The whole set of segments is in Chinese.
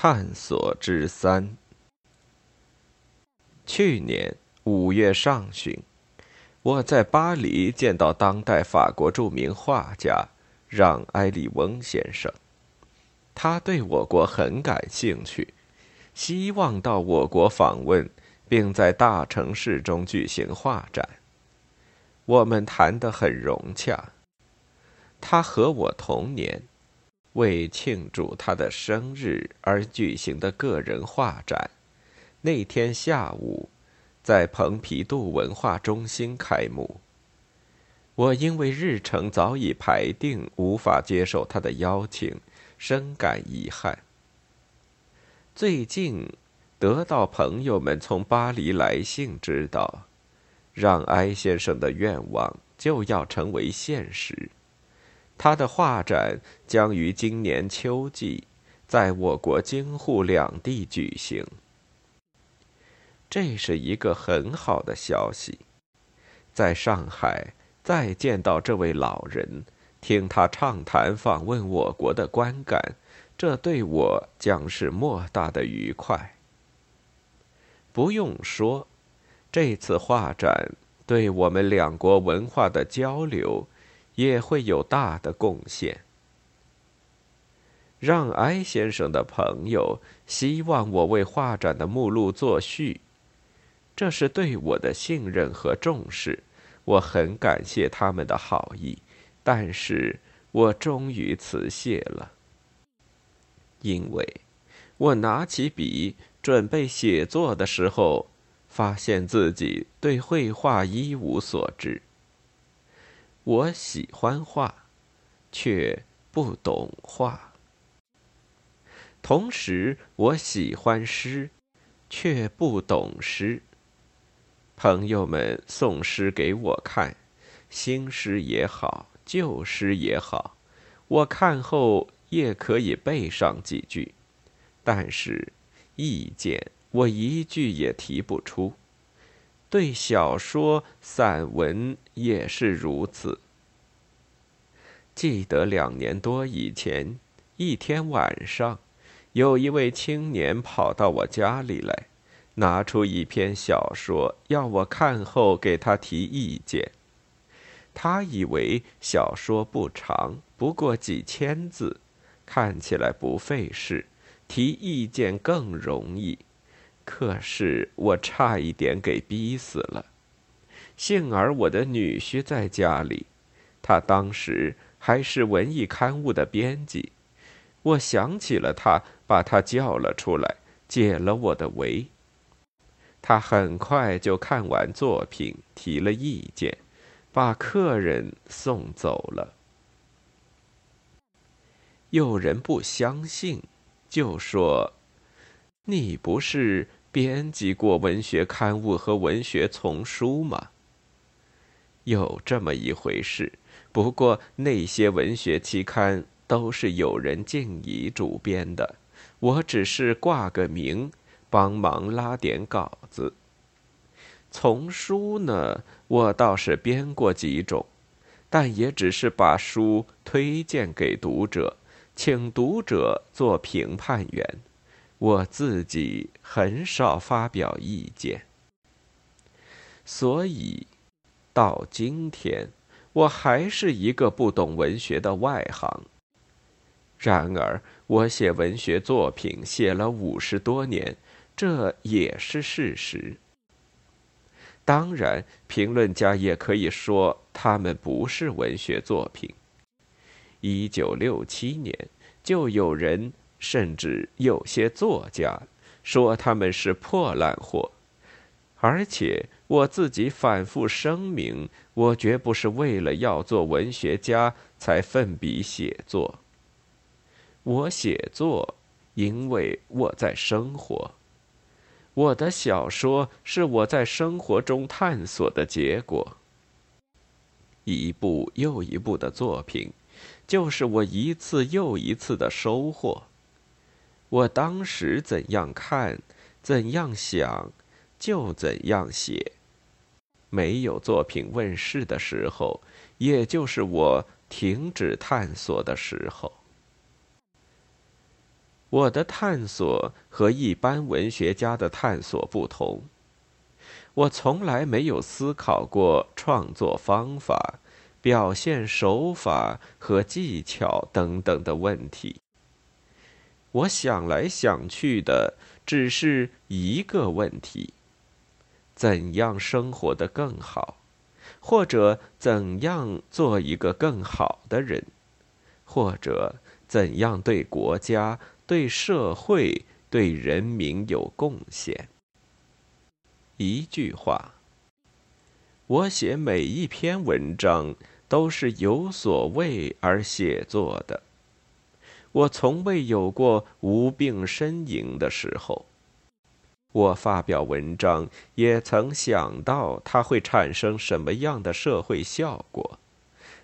探索之三。去年五月上旬，我在巴黎见到当代法国著名画家让·埃里翁先生。他对我国很感兴趣，希望到我国访问，并在大城市中举行画展。我们谈得很融洽。他和我同年。为庆祝他的生日而举行的个人画展，那天下午，在蓬皮杜文化中心开幕。我因为日程早已排定，无法接受他的邀请，深感遗憾。最近，得到朋友们从巴黎来信，知道，让埃先生的愿望就要成为现实。他的画展将于今年秋季在我国京沪两地举行。这是一个很好的消息。在上海再见到这位老人，听他畅谈访问我国的观感，这对我将是莫大的愉快。不用说，这次画展对我们两国文化的交流。也会有大的贡献。让埃先生的朋友希望我为画展的目录作序，这是对我的信任和重视，我很感谢他们的好意，但是我终于辞谢了，因为我拿起笔准备写作的时候，发现自己对绘画一无所知。我喜欢画，却不懂画。同时，我喜欢诗，却不懂诗。朋友们送诗给我看，新诗也好，旧诗也好，我看后也可以背上几句，但是意见我一句也提不出。对小说、散文也是如此。记得两年多以前，一天晚上，有一位青年跑到我家里来，拿出一篇小说要我看后给他提意见。他以为小说不长，不过几千字，看起来不费事，提意见更容易。可是我差一点给逼死了。幸而我的女婿在家里，他当时还是文艺刊物的编辑。我想起了他，把他叫了出来，解了我的围。他很快就看完作品，提了意见，把客人送走了。有人不相信，就说：“你不是……”编辑过文学刊物和文学丛书吗？有这么一回事，不过那些文学期刊都是有人敬怡主编的，我只是挂个名，帮忙拉点稿子。丛书呢，我倒是编过几种，但也只是把书推荐给读者，请读者做评判员。我自己很少发表意见，所以到今天我还是一个不懂文学的外行。然而，我写文学作品写了五十多年，这也是事实。当然，评论家也可以说他们不是文学作品。一九六七年就有人。甚至有些作家说他们是破烂货，而且我自己反复声明，我绝不是为了要做文学家才奋笔写作。我写作，因为我在生活。我的小说是我在生活中探索的结果。一部又一部的作品，就是我一次又一次的收获。我当时怎样看，怎样想，就怎样写。没有作品问世的时候，也就是我停止探索的时候。我的探索和一般文学家的探索不同。我从来没有思考过创作方法、表现手法和技巧等等的问题。我想来想去的只是一个问题：怎样生活的更好，或者怎样做一个更好的人，或者怎样对国家、对社会、对人民有贡献。一句话，我写每一篇文章都是有所谓而写作的。我从未有过无病呻吟的时候。我发表文章也曾想到它会产生什么样的社会效果，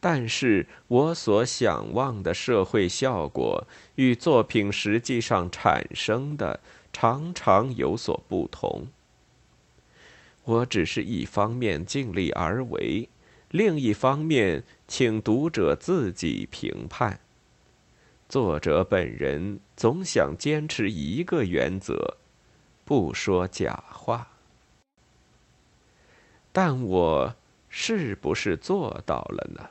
但是我所想望的社会效果与作品实际上产生的常常有所不同。我只是一方面尽力而为，另一方面请读者自己评判。作者本人总想坚持一个原则：不说假话。但我是不是做到了呢？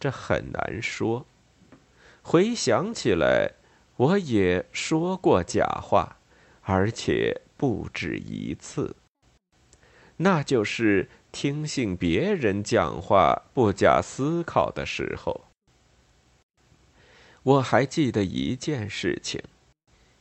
这很难说。回想起来，我也说过假话，而且不止一次。那就是听信别人讲话不假思考的时候。我还记得一件事情：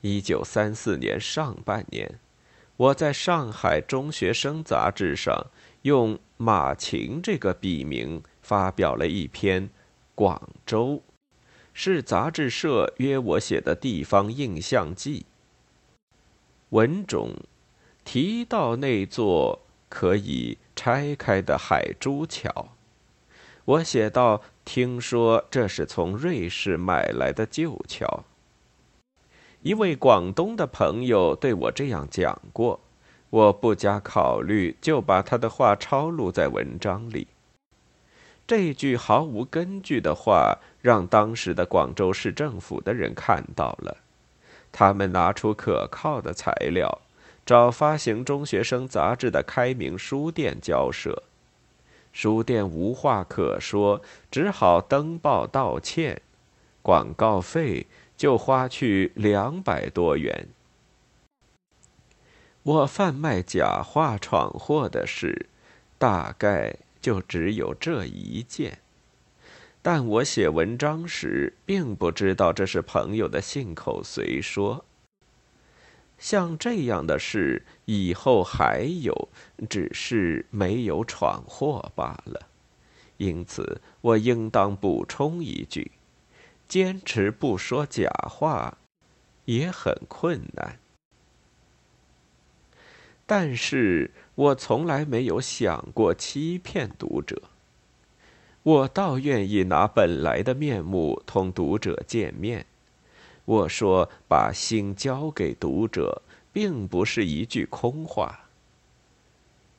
一九三四年上半年，我在上海中学生杂志上用马琴这个笔名发表了一篇《广州》，是杂志社约我写的地方印象记。文中提到那座。可以拆开的海珠桥，我写道：“听说这是从瑞士买来的旧桥。”一位广东的朋友对我这样讲过，我不加考虑就把他的话抄录在文章里。这句毫无根据的话让当时的广州市政府的人看到了，他们拿出可靠的材料。找发行中学生杂志的开明书店交涉，书店无话可说，只好登报道歉，广告费就花去两百多元。我贩卖假话闯祸的事，大概就只有这一件，但我写文章时并不知道这是朋友的信口随说。像这样的事以后还有，只是没有闯祸罢了。因此，我应当补充一句：坚持不说假话，也很困难。但是我从来没有想过欺骗读者。我倒愿意拿本来的面目同读者见面。我说：“把心交给读者，并不是一句空话。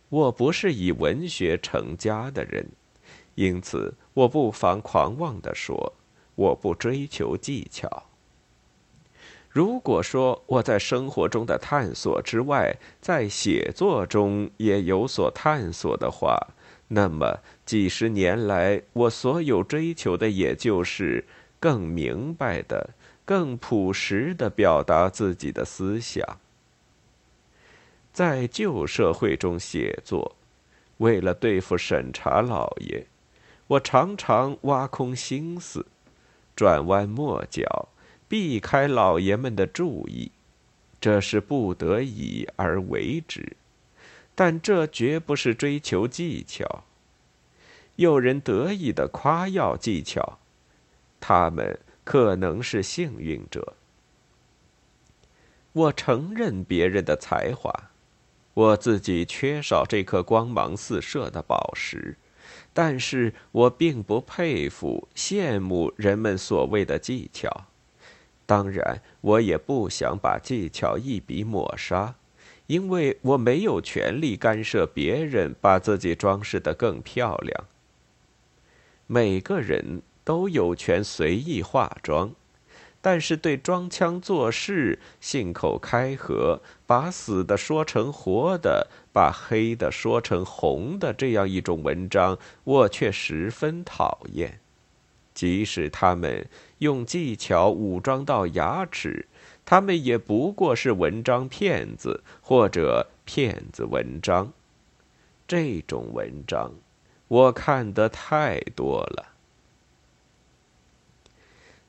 我不是以文学成家的人，因此我不妨狂妄地说，我不追求技巧。如果说我在生活中的探索之外，在写作中也有所探索的话，那么几十年来我所有追求的，也就是更明白的。”更朴实的表达自己的思想，在旧社会中写作，为了对付审查老爷，我常常挖空心思，转弯抹角，避开老爷们的注意，这是不得已而为之，但这绝不是追求技巧。有人得意的夸耀技巧，他们。可能是幸运者。我承认别人的才华，我自己缺少这颗光芒四射的宝石，但是我并不佩服、羡慕人们所谓的技巧。当然，我也不想把技巧一笔抹杀，因为我没有权利干涉别人把自己装饰得更漂亮。每个人。都有权随意化妆，但是对装腔作势、信口开河、把死的说成活的、把黑的说成红的这样一种文章，我却十分讨厌。即使他们用技巧武装到牙齿，他们也不过是文章骗子或者骗子文章。这种文章，我看得太多了。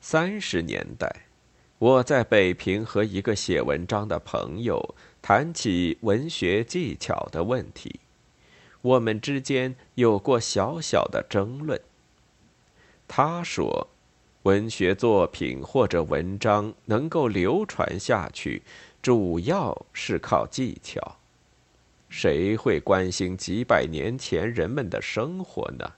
三十年代，我在北平和一个写文章的朋友谈起文学技巧的问题，我们之间有过小小的争论。他说，文学作品或者文章能够流传下去，主要是靠技巧。谁会关心几百年前人们的生活呢？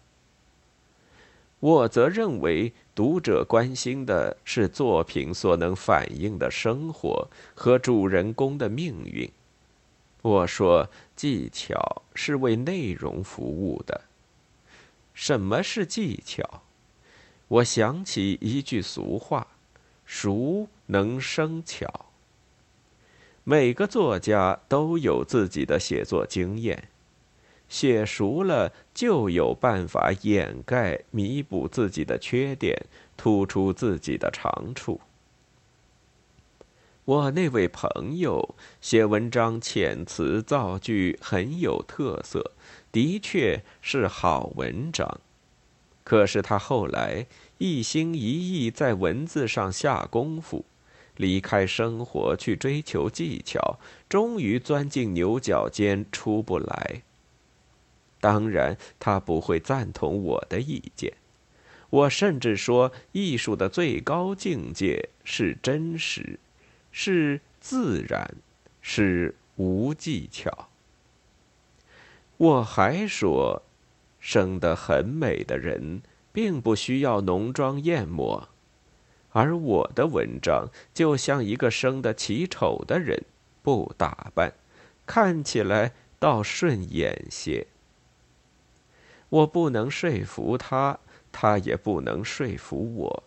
我则认为，读者关心的是作品所能反映的生活和主人公的命运。我说，技巧是为内容服务的。什么是技巧？我想起一句俗话：“熟能生巧。”每个作家都有自己的写作经验。写熟了，就有办法掩盖、弥补自己的缺点，突出自己的长处。我那位朋友写文章遣词造句很有特色，的确是好文章。可是他后来一心一意在文字上下功夫，离开生活去追求技巧，终于钻进牛角尖出不来。当然，他不会赞同我的意见。我甚至说，艺术的最高境界是真实，是自然，是无技巧。我还说，生得很美的人并不需要浓妆艳抹，而我的文章就像一个生得奇丑的人，不打扮，看起来倒顺眼些。我不能说服他，他也不能说服我。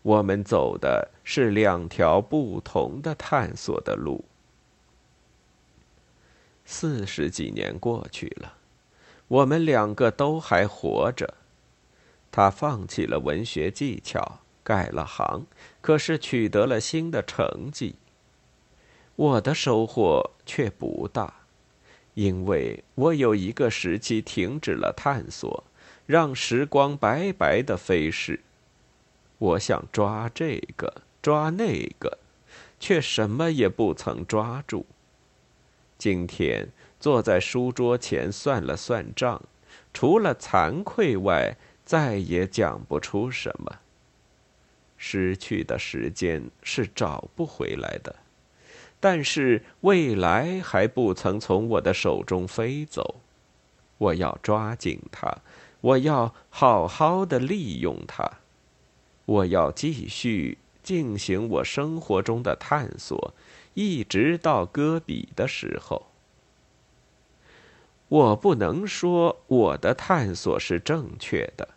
我们走的是两条不同的探索的路。四十几年过去了，我们两个都还活着。他放弃了文学技巧，改了行，可是取得了新的成绩。我的收获却不大。因为我有一个时期停止了探索，让时光白白的飞逝。我想抓这个，抓那个，却什么也不曾抓住。今天坐在书桌前算了算账，除了惭愧外，再也讲不出什么。失去的时间是找不回来的。但是未来还不曾从我的手中飞走，我要抓紧它，我要好好的利用它，我要继续进行我生活中的探索，一直到戈比的时候。我不能说我的探索是正确的，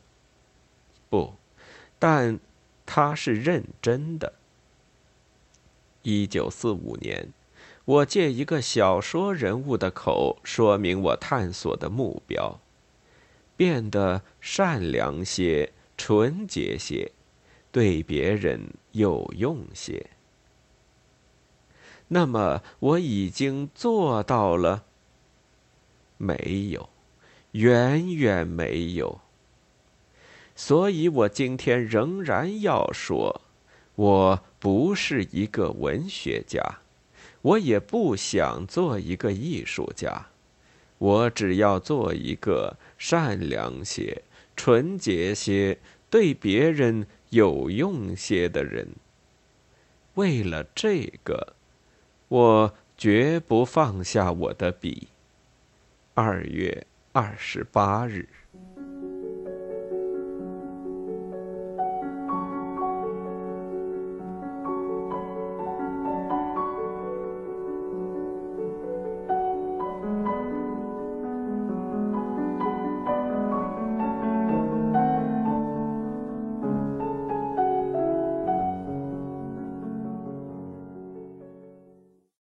不，但它是认真的。一九四五年，我借一个小说人物的口说明我探索的目标：变得善良些、纯洁些，对别人有用些。那么我已经做到了？没有，远远没有。所以我今天仍然要说。我不是一个文学家，我也不想做一个艺术家，我只要做一个善良些、纯洁些、对别人有用些的人。为了这个，我绝不放下我的笔。二月二十八日。